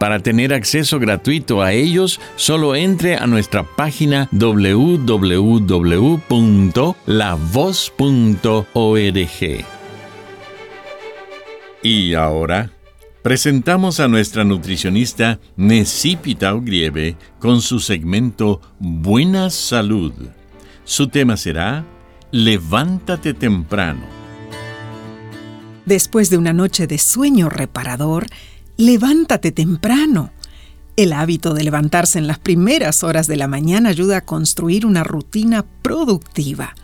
Para tener acceso gratuito a ellos, solo entre a nuestra página www.lavoz.org. Y ahora, presentamos a nuestra nutricionista Necipita Ugrieve con su segmento Buena Salud. Su tema será Levántate temprano. Después de una noche de sueño reparador, levántate temprano. El hábito de levantarse en las primeras horas de la mañana ayuda a construir una rutina productiva.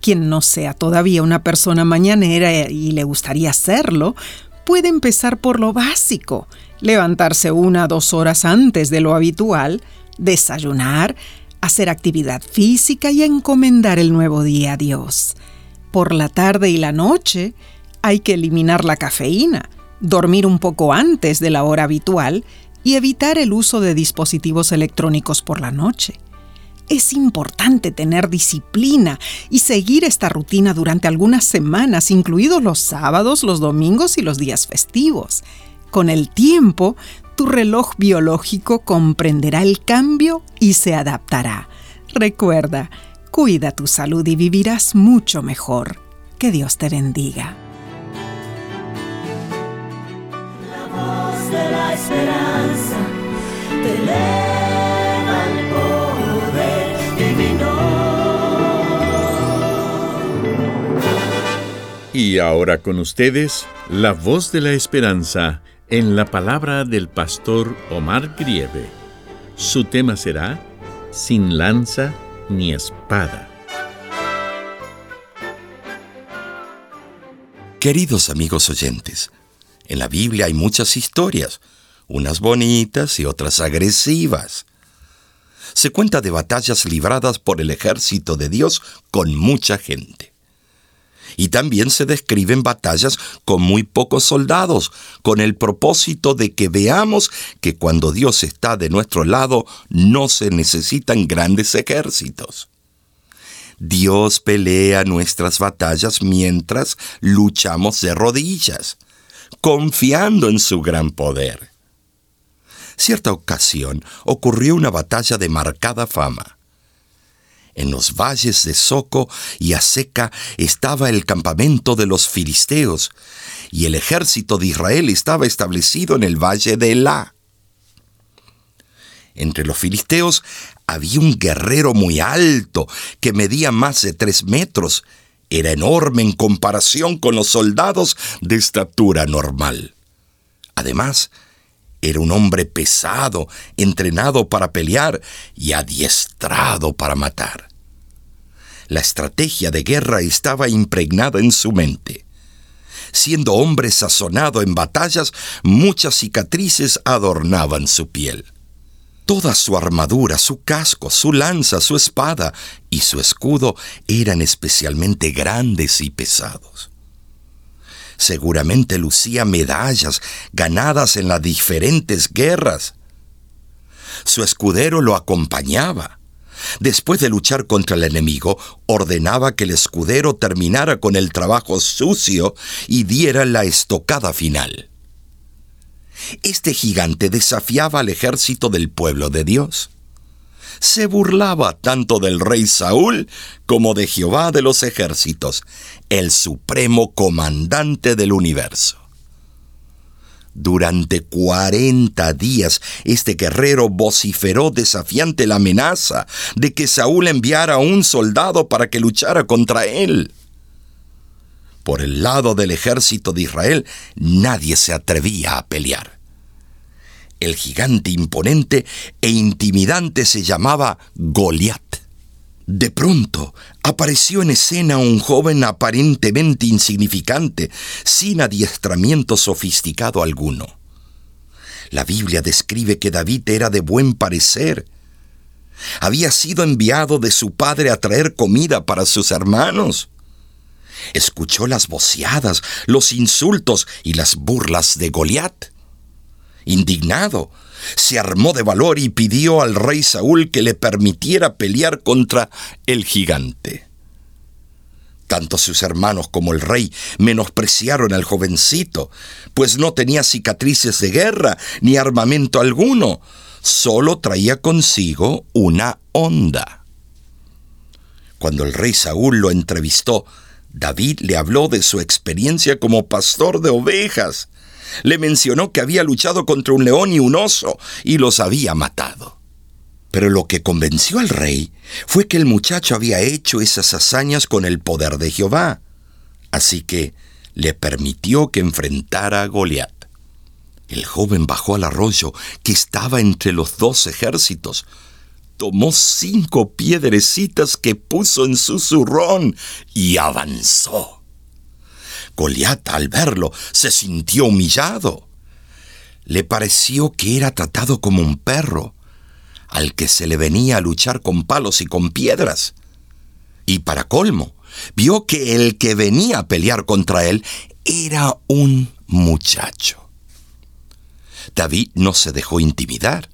Quien no sea todavía una persona mañanera y le gustaría hacerlo, puede empezar por lo básico, levantarse una o dos horas antes de lo habitual, desayunar, hacer actividad física y encomendar el nuevo día a Dios. Por la tarde y la noche hay que eliminar la cafeína dormir un poco antes de la hora habitual y evitar el uso de dispositivos electrónicos por la noche. Es importante tener disciplina y seguir esta rutina durante algunas semanas, incluidos los sábados, los domingos y los días festivos. Con el tiempo, tu reloj biológico comprenderá el cambio y se adaptará. Recuerda, cuida tu salud y vivirás mucho mejor. Que Dios te bendiga. Esperanza te eleva el poder divino. Y ahora con ustedes, la voz de la esperanza en la palabra del pastor Omar Grieve. Su tema será Sin lanza ni espada. Queridos amigos oyentes, en la Biblia hay muchas historias, unas bonitas y otras agresivas. Se cuenta de batallas libradas por el ejército de Dios con mucha gente. Y también se describen batallas con muy pocos soldados, con el propósito de que veamos que cuando Dios está de nuestro lado no se necesitan grandes ejércitos. Dios pelea nuestras batallas mientras luchamos de rodillas confiando en su gran poder. Cierta ocasión ocurrió una batalla de marcada fama. En los valles de Soco y Aseca estaba el campamento de los filisteos, y el ejército de Israel estaba establecido en el valle de Elá. Entre los filisteos había un guerrero muy alto que medía más de tres metros era enorme en comparación con los soldados de estatura normal. Además, era un hombre pesado, entrenado para pelear y adiestrado para matar. La estrategia de guerra estaba impregnada en su mente. Siendo hombre sazonado en batallas, muchas cicatrices adornaban su piel. Toda su armadura, su casco, su lanza, su espada y su escudo eran especialmente grandes y pesados. Seguramente lucía medallas ganadas en las diferentes guerras. Su escudero lo acompañaba. Después de luchar contra el enemigo, ordenaba que el escudero terminara con el trabajo sucio y diera la estocada final. Este gigante desafiaba al ejército del pueblo de Dios. Se burlaba tanto del rey Saúl como de Jehová de los ejércitos, el supremo comandante del universo. Durante cuarenta días este guerrero vociferó desafiante la amenaza de que Saúl enviara un soldado para que luchara contra él. Por el lado del ejército de Israel nadie se atrevía a pelear. El gigante imponente e intimidante se llamaba Goliat. De pronto apareció en escena un joven aparentemente insignificante, sin adiestramiento sofisticado alguno. La Biblia describe que David era de buen parecer. Había sido enviado de su padre a traer comida para sus hermanos. Escuchó las voceadas, los insultos y las burlas de Goliat. Indignado, se armó de valor y pidió al rey Saúl que le permitiera pelear contra el gigante. Tanto sus hermanos como el rey menospreciaron al jovencito, pues no tenía cicatrices de guerra ni armamento alguno, solo traía consigo una honda. Cuando el rey Saúl lo entrevistó, David le habló de su experiencia como pastor de ovejas le mencionó que había luchado contra un león y un oso y los había matado. Pero lo que convenció al rey fue que el muchacho había hecho esas hazañas con el poder de Jehová. Así que le permitió que enfrentara a Goliat. El joven bajó al arroyo que estaba entre los dos ejércitos. Tomó cinco piedrecitas que puso en su zurrón y avanzó. Goliat, al verlo, se sintió humillado. Le pareció que era tratado como un perro, al que se le venía a luchar con palos y con piedras. Y para colmo, vio que el que venía a pelear contra él era un muchacho. David no se dejó intimidar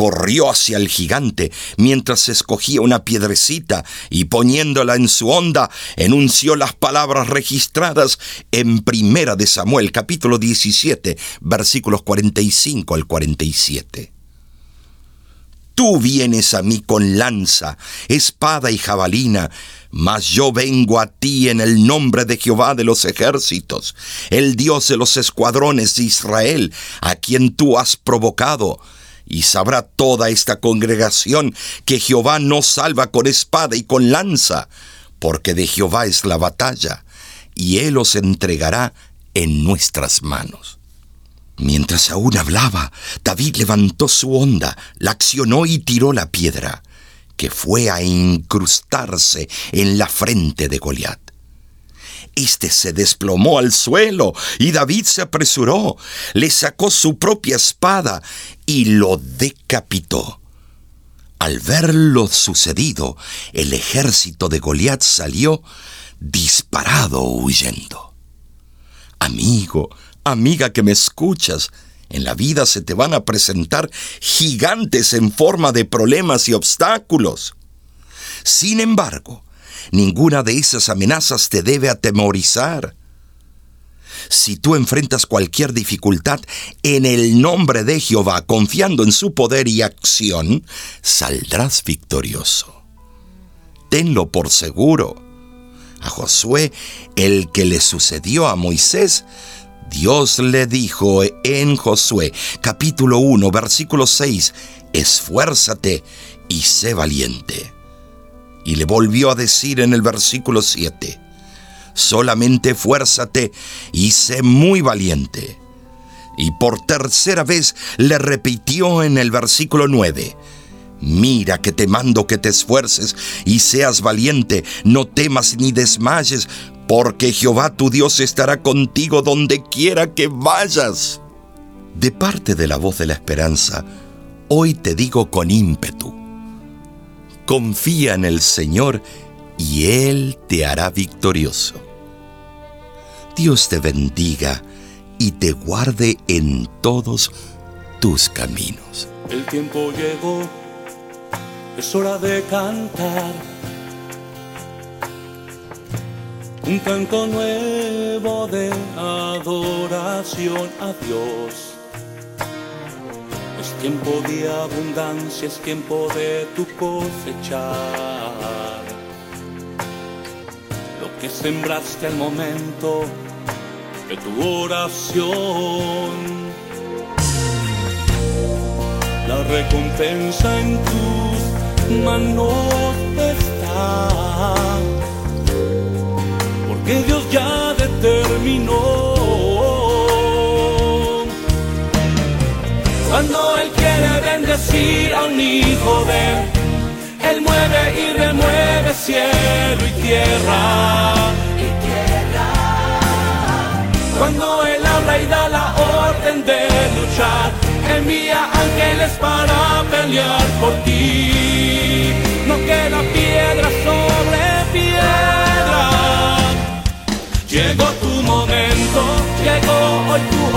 corrió hacia el gigante mientras escogía una piedrecita y poniéndola en su onda enunció las palabras registradas en Primera de Samuel capítulo 17 versículos 45 al 47. Tú vienes a mí con lanza, espada y jabalina, mas yo vengo a ti en el nombre de Jehová de los ejércitos, el Dios de los escuadrones de Israel, a quien tú has provocado y sabrá toda esta congregación que Jehová no salva con espada y con lanza, porque de Jehová es la batalla, y Él os entregará en nuestras manos. Mientras aún hablaba, David levantó su onda, la accionó y tiró la piedra, que fue a incrustarse en la frente de Goliat. Este se desplomó al suelo y David se apresuró, le sacó su propia espada y lo decapitó. Al ver lo sucedido, el ejército de Goliat salió disparado huyendo. Amigo, amiga que me escuchas, en la vida se te van a presentar gigantes en forma de problemas y obstáculos. Sin embargo, Ninguna de esas amenazas te debe atemorizar. Si tú enfrentas cualquier dificultad en el nombre de Jehová, confiando en su poder y acción, saldrás victorioso. Tenlo por seguro. A Josué, el que le sucedió a Moisés, Dios le dijo en Josué capítulo 1 versículo 6, esfuérzate y sé valiente. Y le volvió a decir en el versículo 7, solamente fuérzate y sé muy valiente. Y por tercera vez le repitió en el versículo 9, Mira que te mando que te esfuerces y seas valiente, no temas ni desmayes, porque Jehová tu Dios estará contigo donde quiera que vayas. De parte de la voz de la esperanza, hoy te digo con ímpetu, Confía en el Señor y Él te hará victorioso. Dios te bendiga y te guarde en todos tus caminos. El tiempo llegó, es hora de cantar. Un canto nuevo de adoración a Dios tiempo de abundancia, es tiempo de tu cosechar. Lo que sembraste al momento de tu oración. La recompensa en tus manos está, porque Dios ya determinó. Cuando Él quiere bendecir a un hijo de Él, Él mueve y remueve cielo y tierra. Cuando Él habla y da la orden de luchar, envía ángeles para pelear por ti. No queda piedra sobre piedra. Llegó tu momento, llegó hoy tu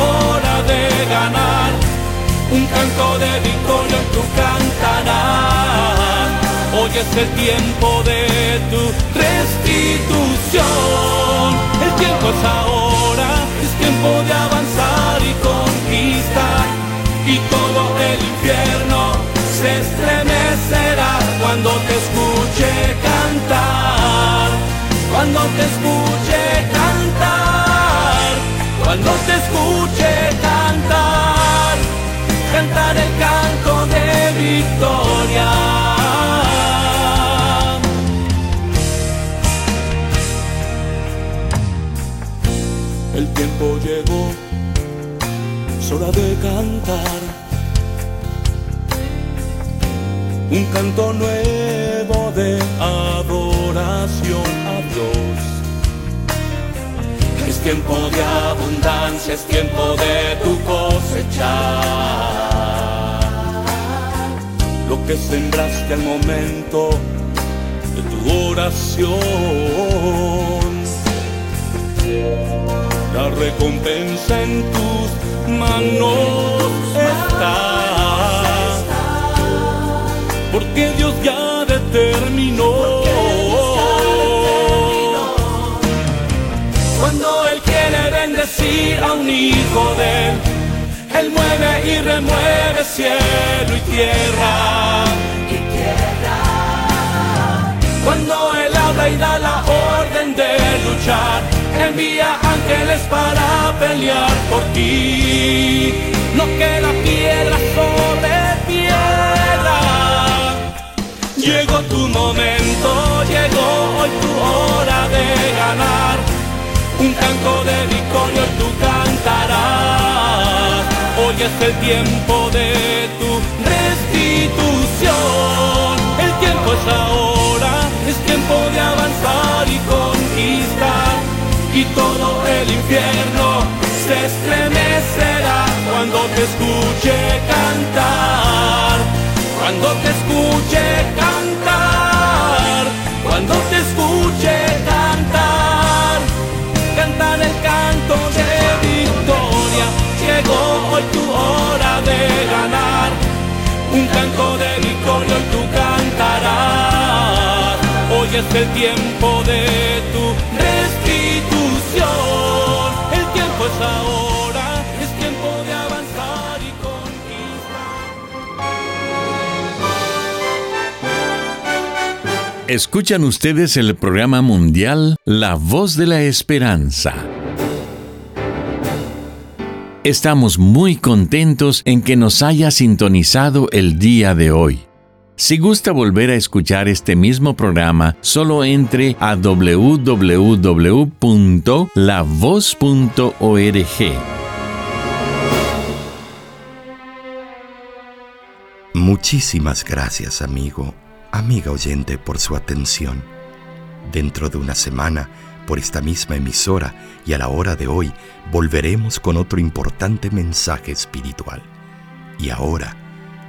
de victoria en tu cantarás. Hoy es el tiempo de tu restitución. El tiempo es ahora, es tiempo de avanzar y conquistar. Y todo el infierno se estremecerá cuando te escuche cantar. Cuando te escuche hora de cantar. Un canto nuevo de adoración a Dios. Es tiempo de abundancia, es tiempo de tu cosechar. Lo que sembraste al momento de tu oración. La recompensa en tus manos está. Porque Dios ya determinó. Cuando Él quiere bendecir a un hijo de Él, Él mueve y remueve cielo y tierra. Cuando Él habla y da la orden de luchar, envía ángeles para pelear por ti. No queda piedra sobre piedra. Llegó tu momento, llegó hoy tu hora de ganar. Un canto de victoria tú cantarás. Hoy es el tiempo de tu restitución. El tiempo es ahora, es tiempo de avanzar y conquistar. Y todo el infierno se estremecerá cuando te escuche cantar. Cuando te escuche cantar. Cuando te escuche cantar. Cantar el canto de victoria. Llegó hoy tu hora de ganar. Un canto de victoria hoy tú cantarás. Hoy es el tiempo de tu ahora, es tiempo de avanzar y conquistar. Escuchan ustedes el programa mundial La Voz de la Esperanza. Estamos muy contentos en que nos haya sintonizado el día de hoy. Si gusta volver a escuchar este mismo programa, solo entre a www.lavoz.org. Muchísimas gracias, amigo, amiga oyente, por su atención. Dentro de una semana, por esta misma emisora y a la hora de hoy, volveremos con otro importante mensaje espiritual. Y ahora,